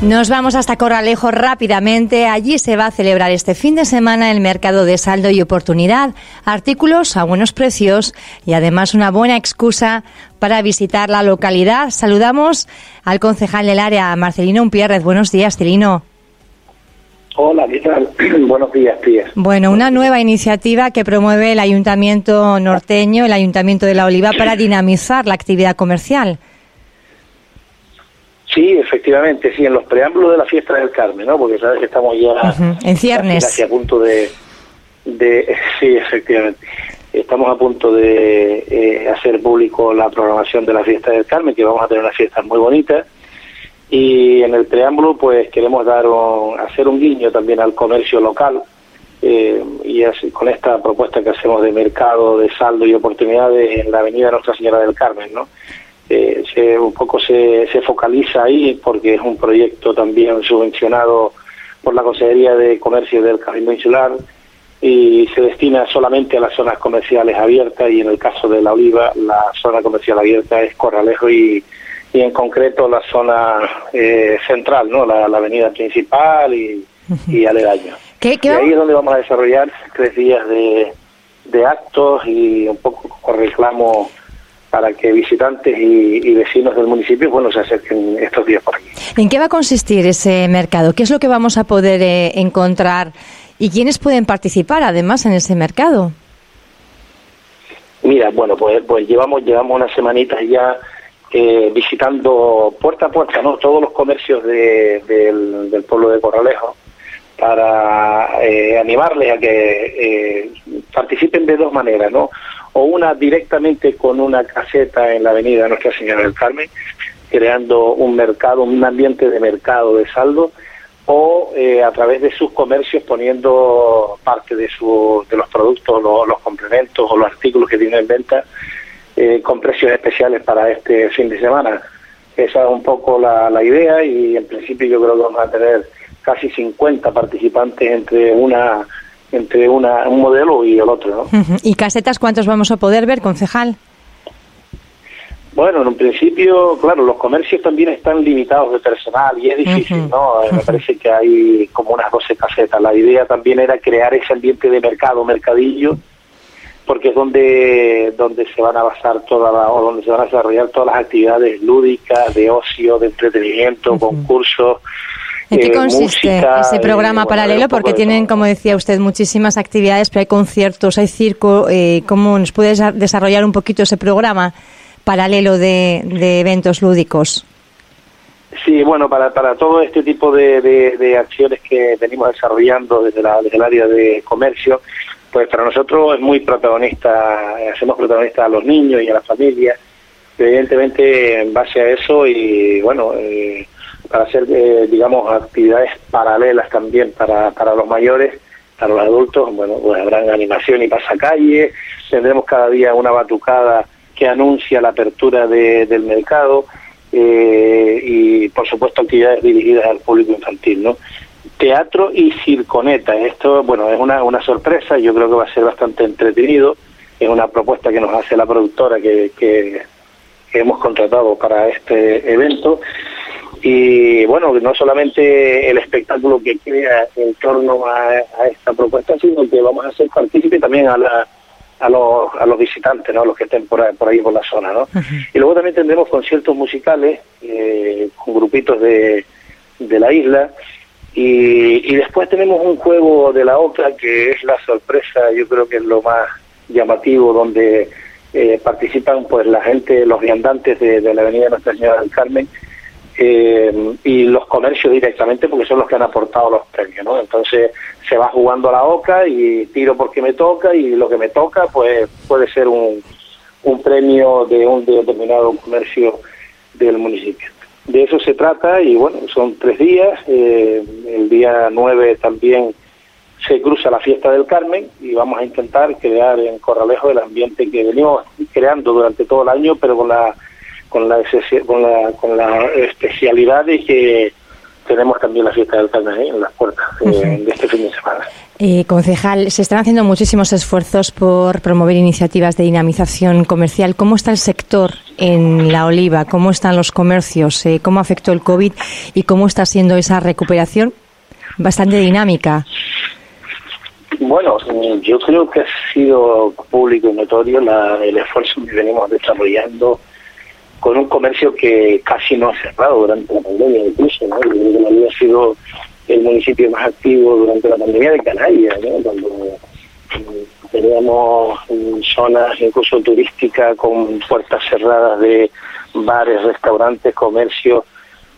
Nos vamos hasta Corralejo rápidamente. Allí se va a celebrar este fin de semana el mercado de saldo y oportunidad, artículos a buenos precios y además una buena excusa para visitar la localidad. Saludamos al concejal del área, Marcelino Umpierrez. Buenos días, Celino. Hola, ¿qué tal? Buenos días, tías. Bueno, una nueva iniciativa que promueve el Ayuntamiento norteño, el Ayuntamiento de La Oliva, para dinamizar la actividad comercial. Sí, efectivamente, sí, en los preámbulos de la fiesta del Carmen, ¿no? Porque sabes que estamos ya en ciernes. Casi a punto de, de, sí, efectivamente, estamos a punto de eh, hacer público la programación de la fiesta del Carmen, que vamos a tener una fiesta muy bonita. Y en el preámbulo, pues queremos dar hacer un guiño también al comercio local. Eh, y así, con esta propuesta que hacemos de mercado, de saldo y oportunidades en la Avenida Nuestra Señora del Carmen, ¿no? Eh, se, un poco se, se focaliza ahí porque es un proyecto también subvencionado por la Consejería de Comercio del Cabildo Insular y se destina solamente a las zonas comerciales abiertas y en el caso de la Oliva la zona comercial abierta es Corralejo y, y en concreto la zona eh, central, no la, avenida principal y, y aledaño. ¿Qué, y ahí es donde vamos a desarrollar tres días de, de actos y un poco con reclamo para que visitantes y, vecinos del municipio bueno se acerquen estos días por aquí. ¿En qué va a consistir ese mercado? ¿Qué es lo que vamos a poder eh, encontrar y quiénes pueden participar además en ese mercado? Mira, bueno, pues, pues llevamos llevamos unas semanitas ya eh, visitando puerta a puerta, ¿no? Todos los comercios del, del pueblo de Corralejo para eh, animarles a que participen de dos maneras, ¿no? O una directamente con una caseta en la avenida Nuestra Señora del Carmen, creando un mercado, un ambiente de mercado de saldo, o eh, a través de sus comercios poniendo parte de, su, de los productos, los complementos o los artículos que tienen en venta eh, con precios especiales para este fin de semana. Esa es un poco la, la idea y en principio yo creo que vamos a tener casi 50 participantes entre una entre una, un modelo y el otro. ¿no? ¿Y casetas cuántos vamos a poder ver, concejal? Bueno, en un principio, claro, los comercios también están limitados de personal y es difícil, ¿no? Me parece que hay como unas 12 casetas. La idea también era crear ese ambiente de mercado, mercadillo, porque es donde donde se van a basar todas o donde se van a desarrollar todas las actividades lúdicas, de ocio, de entretenimiento, concursos ¿En qué eh, consiste ese programa paralelo? Porque tienen, como decía usted, muchísimas actividades, pero hay conciertos, hay circo. Eh, ¿Cómo nos puede desarrollar un poquito ese programa paralelo de, eventos lúdicos? Sí, bueno, para, para todo este tipo de, acciones que venimos desarrollando desde, la, desde el área de comercio, pues para nosotros es muy protagonista, hacemos protagonistas a los niños y a las familias, evidentemente en base a eso y bueno, eh, para hacer, eh, digamos, actividades paralelas también para, para los mayores, para los adultos, bueno, pues habrán animación y pasacalle, tendremos cada día una batucada que anuncia la apertura del mercado eh, y, por supuesto, actividades dirigidas al público infantil, ¿no? Teatro y circoneta, esto, bueno, es una, una sorpresa, yo creo que va a ser bastante entretenido, es una propuesta que nos hace la productora que, que hemos contratado para este evento y bueno, no solamente el espectáculo que crea en torno a, esta propuesta, sino que vamos a hacer partícipe también a, la, a, los, a los visitantes, ¿no? a los que estén por ahí por, ahí, por la zona. ¿no? Y luego también tendremos conciertos musicales eh, con grupitos de, de la isla. Y, y después tenemos un juego de la OCA que es la sorpresa, yo creo que es lo más llamativo, donde eh, participan pues la gente, los viandantes de, de la Avenida Nuestra Señora del Carmen, eh, y los comercios directamente porque son los que han aportado los premios, ¿no? Entonces se va jugando a la oca y tiro porque me toca y lo que me toca pues puede ser un, un premio de un determinado comercio del municipio. De eso se trata y bueno, son tres días, eh, el día 9 también se cruza la fiesta del Carmen y vamos a intentar crear en Corralejo el ambiente que venimos creando durante todo el año, pero con la con la, con la, con la especialidad de que tenemos también la fiesta del Carmen en las puertas de este fin de semana. Eh, concejal, se están haciendo muchísimos esfuerzos por promover iniciativas de dinamización comercial. ¿Cómo está el sector en la oliva? ¿Cómo están los comercios? Eh, ¿Cómo afectó el COVID? ¿Y cómo está siendo esa recuperación? Bastante dinámica. Bueno, yo creo que ha sido público y notorio el esfuerzo que venimos desarrollando con un comercio que casi no ha cerrado durante la pandemia, incluso, ¿no? que ha sido el municipio más activo durante la pandemia de Canarias, ¿no? cuando mm, teníamos mm, zonas incluso turísticas con puertas cerradas de bares, restaurantes, comercio,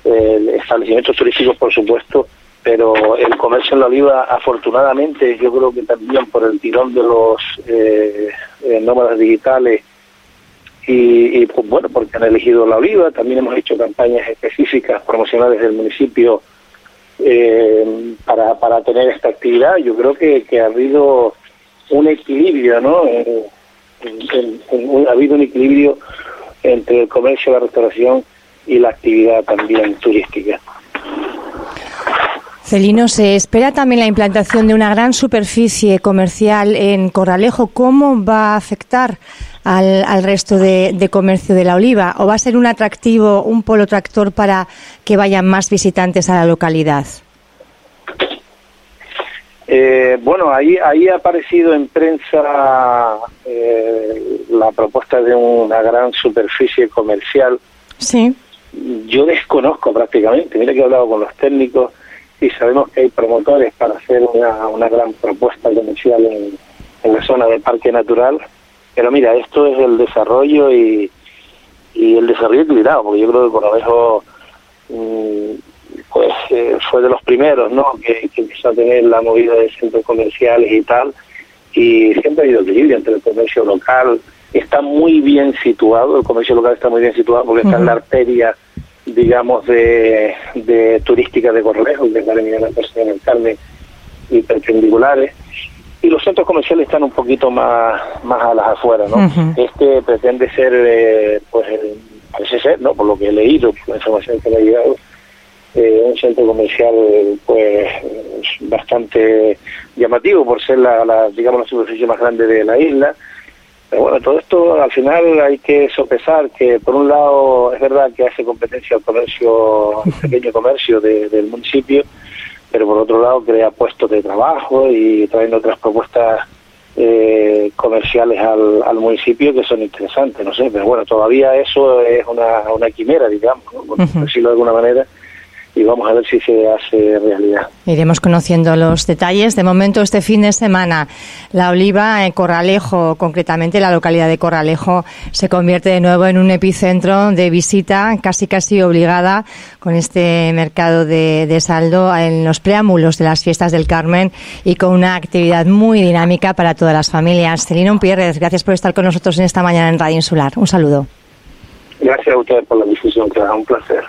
eh, establecimientos turísticos, por supuesto, pero el comercio en la oliva, afortunadamente, yo creo que también por el tirón de los eh, eh nómadas digitales y, pues bueno, porque han elegido la oliva, también hemos hecho campañas específicas promocionales del municipio eh, para, para tener esta actividad. Yo creo que, que ha habido un equilibrio, ¿no? ha habido un equilibrio entre el comercio, la restauración y la actividad también turística. Celino, se espera también la implantación de una gran superficie comercial en Corralejo. ¿Cómo va a afectar al, al resto de, comercio de la oliva? ¿O va a ser un atractivo, un polo tractor para que vayan más visitantes a la localidad? Eh, bueno, ahí, ahí ha aparecido en prensa eh, la propuesta de una gran superficie comercial. Sí. Yo desconozco prácticamente, mira que he hablado con los técnicos y sabemos que hay promotores para hacer una, una gran propuesta comercial en, en la zona del parque natural, pero mira, esto es el desarrollo y, y el desarrollo equilibrado, porque yo creo que Correjo mm, pues eh, fue de los primeros, ¿no? Que, que, empezó a tener la movida de centros comerciales y tal, y siempre ha habido equilibrio entre el comercio local, está muy bien situado, el comercio local está muy bien situado porque está en la arteria digamos, de, de turística de Corralejo, que es la avenida en el Carmen y perpendiculares. Y los centros comerciales están un poquito más, más a las afueras, ¿no? Este pretende ser, eh, pues, parece ser, ¿no? Por lo que he leído, por la información que me ha llegado, eh, un centro comercial, pues, bastante llamativo por ser la, la, digamos, la superficie más grande de la isla pero bueno, todo esto al final hay que sopesar que por un lado es verdad que hace competencia al comercio, al pequeño comercio del municipio, pero por otro lado crea puestos de trabajo y trayendo otras propuestas eh, comerciales al, al, municipio que son interesantes, no sé, pero bueno, todavía eso es una, una quimera, digamos, por decirlo de alguna manera, y vamos a ver si se hace realidad. Iremos conociendo los detalles. De momento, este fin de semana, la oliva en Corralejo, concretamente la localidad de Corralejo, se convierte de nuevo en un epicentro de visita casi casi obligada con este mercado de, de saldo en los preámbulos de las fiestas del Carmen y con una actividad muy dinámica para todas las familias. Celino Pierres, gracias por estar con nosotros en esta mañana en Radio Insular. Un saludo. Gracias a ustedes por la difusión, que un placer.